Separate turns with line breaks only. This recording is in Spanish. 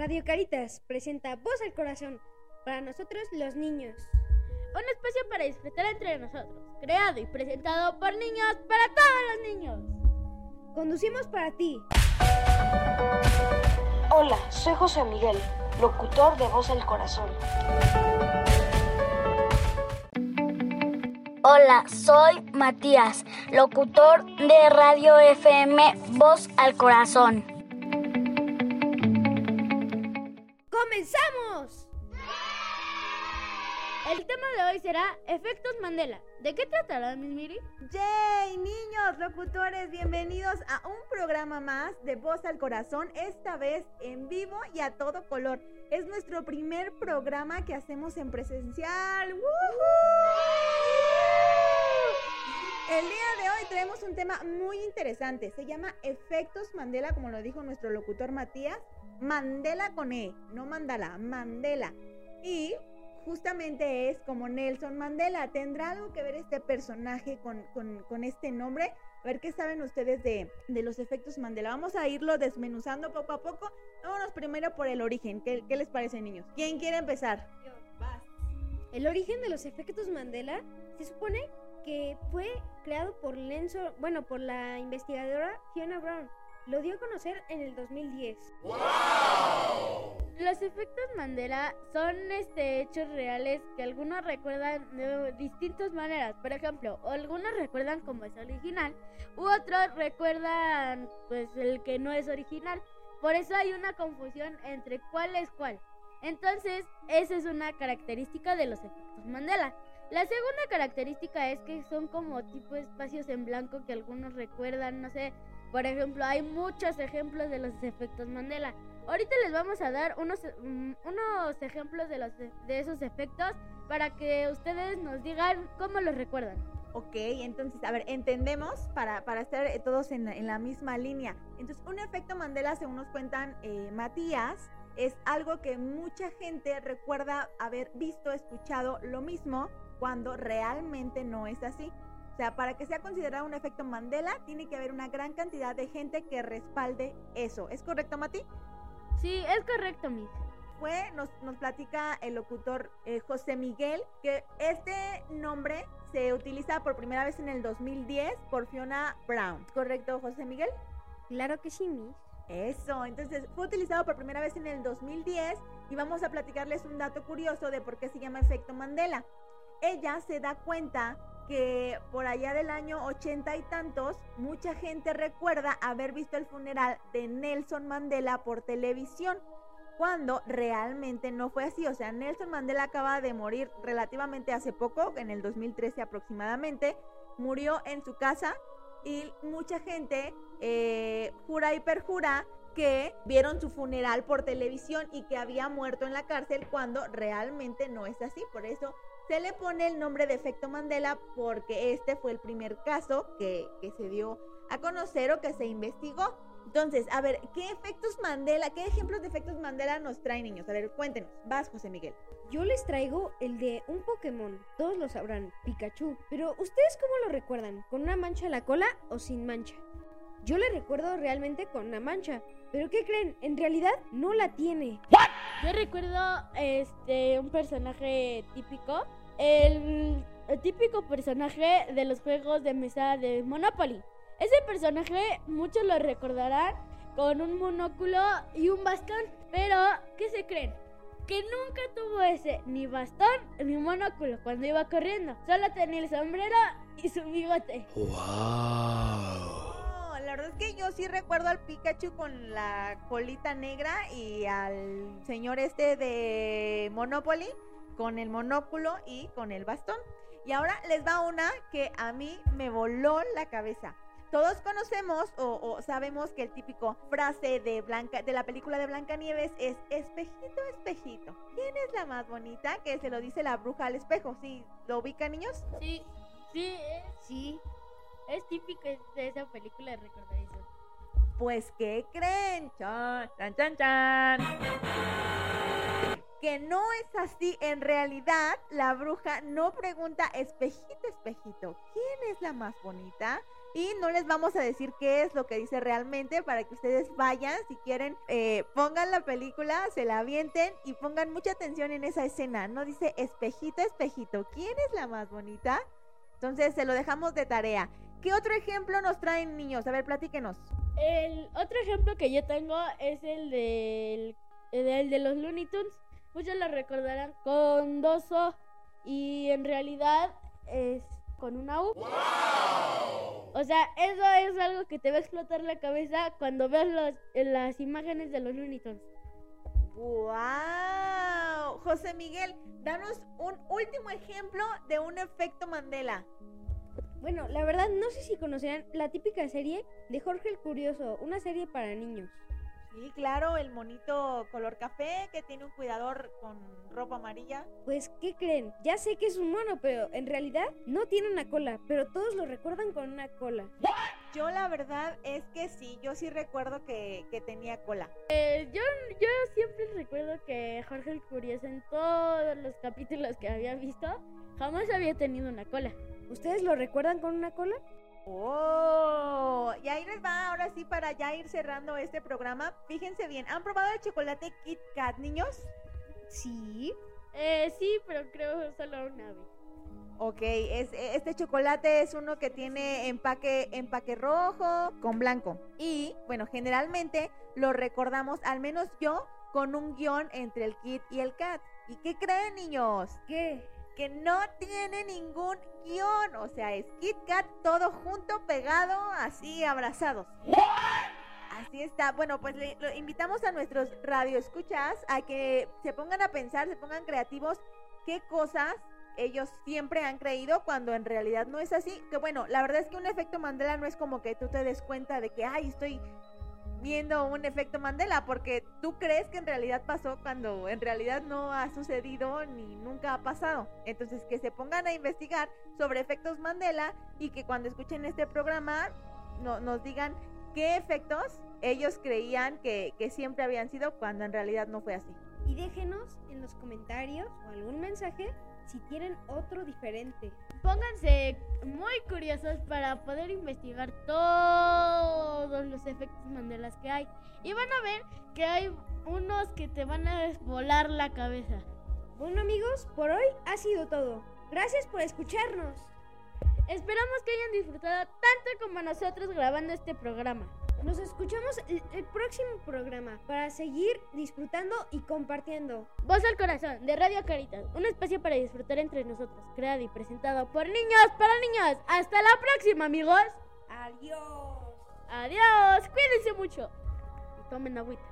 Radio Caritas presenta Voz al Corazón para nosotros los niños.
Un espacio para disfrutar entre nosotros, creado y presentado por niños para todos los niños.
Conducimos para ti.
Hola, soy José Miguel, locutor de Voz al Corazón.
Hola, soy Matías, locutor de Radio FM Voz al Corazón.
¡Comenzamos!
El tema de hoy será Efectos Mandela. ¿De qué tratará, Miss Miri?
¡Yay! Niños, locutores, bienvenidos a un programa más de Voz al Corazón, esta vez en vivo y a todo color. Es nuestro primer programa que hacemos en presencial. El día de hoy tenemos un tema muy interesante. Se llama Efectos Mandela, como lo dijo nuestro locutor Matías. Mandela con E, no Mandala, Mandela. Y justamente es como Nelson Mandela. ¿Tendrá algo que ver este personaje con, con, este nombre? A ver qué saben ustedes de, de, los efectos Mandela. Vamos a irlo desmenuzando poco a poco. Vámonos primero por el origen. ¿Qué, les parece, niños? ¿Quién quiere empezar?
Yo. El origen de los efectos Mandela se supone que fue creado por Lenzo, bueno, por la investigadora Fiona Brown. Lo dio a conocer en el 2010.
¡Wow! Los efectos Mandela son este, hechos reales que algunos recuerdan de distintas maneras. Por ejemplo, algunos recuerdan como es original, u otros recuerdan pues el que no es original. Por eso hay una confusión entre cuál es cuál. Entonces, esa es una característica de los efectos Mandela. La segunda característica es que son como tipo espacios en blanco que algunos recuerdan, no sé, por ejemplo, hay muchos ejemplos de los efectos Mandela. Ahorita les vamos a dar unos, um, unos ejemplos de, los, de esos efectos para que ustedes nos digan cómo los recuerdan.
Ok, entonces, a ver, entendemos para, para estar todos en, en, la misma línea. Entonces, un efecto Mandela, según nos cuentan eh, Matías, es algo que mucha gente recuerda haber visto, escuchado lo mismo cuando realmente no es así. O sea, para que sea considerado un efecto Mandela, tiene que haber una gran cantidad de gente que respalde eso. ¿Es correcto, Mati?
Sí, es correcto, Miss.
Fue, nos, nos platica el locutor eh, José Miguel, que este nombre se utiliza por primera vez en el 2010 por Fiona Brown. ¿Correcto, José Miguel?
Claro que sí, Miss.
Eso, entonces fue utilizado por primera vez en el 2010 y vamos a platicarles un dato curioso de por qué se llama efecto Mandela. Ella se da cuenta que por allá del año ochenta y tantos, mucha gente recuerda haber visto el funeral de Nelson Mandela por televisión, cuando realmente no fue así. O sea, Nelson Mandela acaba de morir relativamente hace poco, en el 2013 aproximadamente, murió en su casa y mucha gente eh, jura y perjura que vieron su funeral por televisión y que había muerto en la cárcel cuando realmente no es así. Por eso se le pone el nombre de efecto Mandela porque este fue el primer caso que, que, se dio a conocer o que se investigó. Entonces, a ver, ¿qué efectos Mandela, qué ejemplos de efectos Mandela nos traen niños? A ver, cuéntenos. Vas, José Miguel.
Yo les traigo el de un Pokémon. Todos lo sabrán, Pikachu. Pero, ¿ustedes cómo lo recuerdan? ¿Con una mancha en la cola o sin mancha? Yo le recuerdo realmente con una mancha. ¿Pero qué creen? En realidad no la tiene.
¿What? Yo recuerdo este un personaje típico. El, el, típico personaje de los juegos de mesa de Monopoly. Ese personaje muchos lo recordarán con un monóculo y un bastón. Pero, ¿qué se creen? Que nunca tuvo ese ni bastón ni monóculo cuando iba corriendo. Solo tenía el sombrero y su bigote.
¡Wow! la verdad es que yo sí recuerdo al Pikachu con la colita negra y al señor este de Monopoly con el monóculo y con el bastón. Y ahora les va una que a mí me voló la cabeza. Todos conocemos o, o, sabemos que el típico frase de Blanca de la película de Blancanieves es espejito, espejito. ¿Quién es la más bonita? Que se lo dice la bruja al espejo. ¿Sí lo ubican, niños?
Sí, sí, sí. Es típico de esa película de recordar eso.
Pues, ¿qué creen? Chan, chan, chan, chan. Que no es así. En realidad, la bruja no pregunta, espejito, espejito, ¿quién es la más bonita? Y no les vamos a decir qué es lo que dice realmente para que ustedes vayan, si quieren, eh, pongan la película, se la avienten y pongan mucha atención en esa escena. No dice espejito, espejito, ¿quién es la más bonita? Entonces se lo dejamos de tarea. ¿Qué otro ejemplo nos traen niños? A ver, platíquenos.
El otro ejemplo que yo tengo es el del, el de los Looney Tunes. Muchos lo recordarán con dos O y en realidad es con una U. O sea, eso es algo que te va a explotar la cabeza cuando veas los, las imágenes de los Looney Tunes.
¡Wow! José Miguel, danos un último ejemplo de un efecto Mandela.
Bueno, la verdad no sé si conocerán la típica serie de Jorge el Curioso, una serie para niños.
Sí, claro, el monito color café que tiene un cuidador con ropa amarilla.
Pues, ¿qué creen? Ya sé que es un mono, pero en realidad no tiene una cola, pero todos lo recuerdan con una cola.
Yo la verdad es que sí, yo sí recuerdo que, que tenía cola.
Eh, yo, yo siempre recuerdo que Jorge el Curioso en todos los capítulos que había visto jamás había tenido una cola.
¿Ustedes lo recuerdan con una cola?
Oh, y ahí les va ahora sí para ya ir cerrando este programa. Fíjense bien, ¿han probado el chocolate Kit Kat, niños?
Sí.
Eh, sí, pero creo solo una vez.
Ok, es, este chocolate es uno que tiene empaque, empaque rojo con blanco. Y bueno, generalmente lo recordamos, al menos yo, con un guion entre el Kit y el Kat. ¿Y qué creen, niños?
¿Qué?
Que no tiene ningún guion. O sea, es Kit Kat todo junto, pegado, así abrazados. Así está. Bueno, pues le, lo invitamos a nuestros radioescuchas a que se pongan a pensar, se pongan creativos qué cosas ellos siempre han creído cuando en realidad no es así. Que bueno, la verdad es que un efecto Mandela no es como que tú te des cuenta de que, ay, estoy viendo un efecto Mandela, porque tú crees que en realidad pasó cuando en realidad no ha sucedido ni nunca ha pasado. Entonces que se pongan a investigar sobre efectos Mandela y que cuando escuchen este programa no, nos digan qué efectos ellos creían que, que siempre habían sido cuando en realidad no fue así.
Y déjenos en los comentarios o algún mensaje si tienen otro diferente.
Pónganse muy curiosos para poder investigar todos los efectos Mandela que hay. Y van a ver que hay unos que te van a volar la cabeza.
Bueno amigos, por hoy ha sido todo. Gracias por escucharnos.
Esperamos que hayan disfrutado tanto como nosotros grabando este programa.
Nos escuchamos el, el, próximo programa para seguir disfrutando y compartiendo.
Voz al Corazón de Radio Caritas, un espacio para disfrutar entre nosotros, creado y presentado por niños para niños. Hasta la próxima, amigos.
Adiós.
Adiós. Cuídense mucho. Y tomen agüita.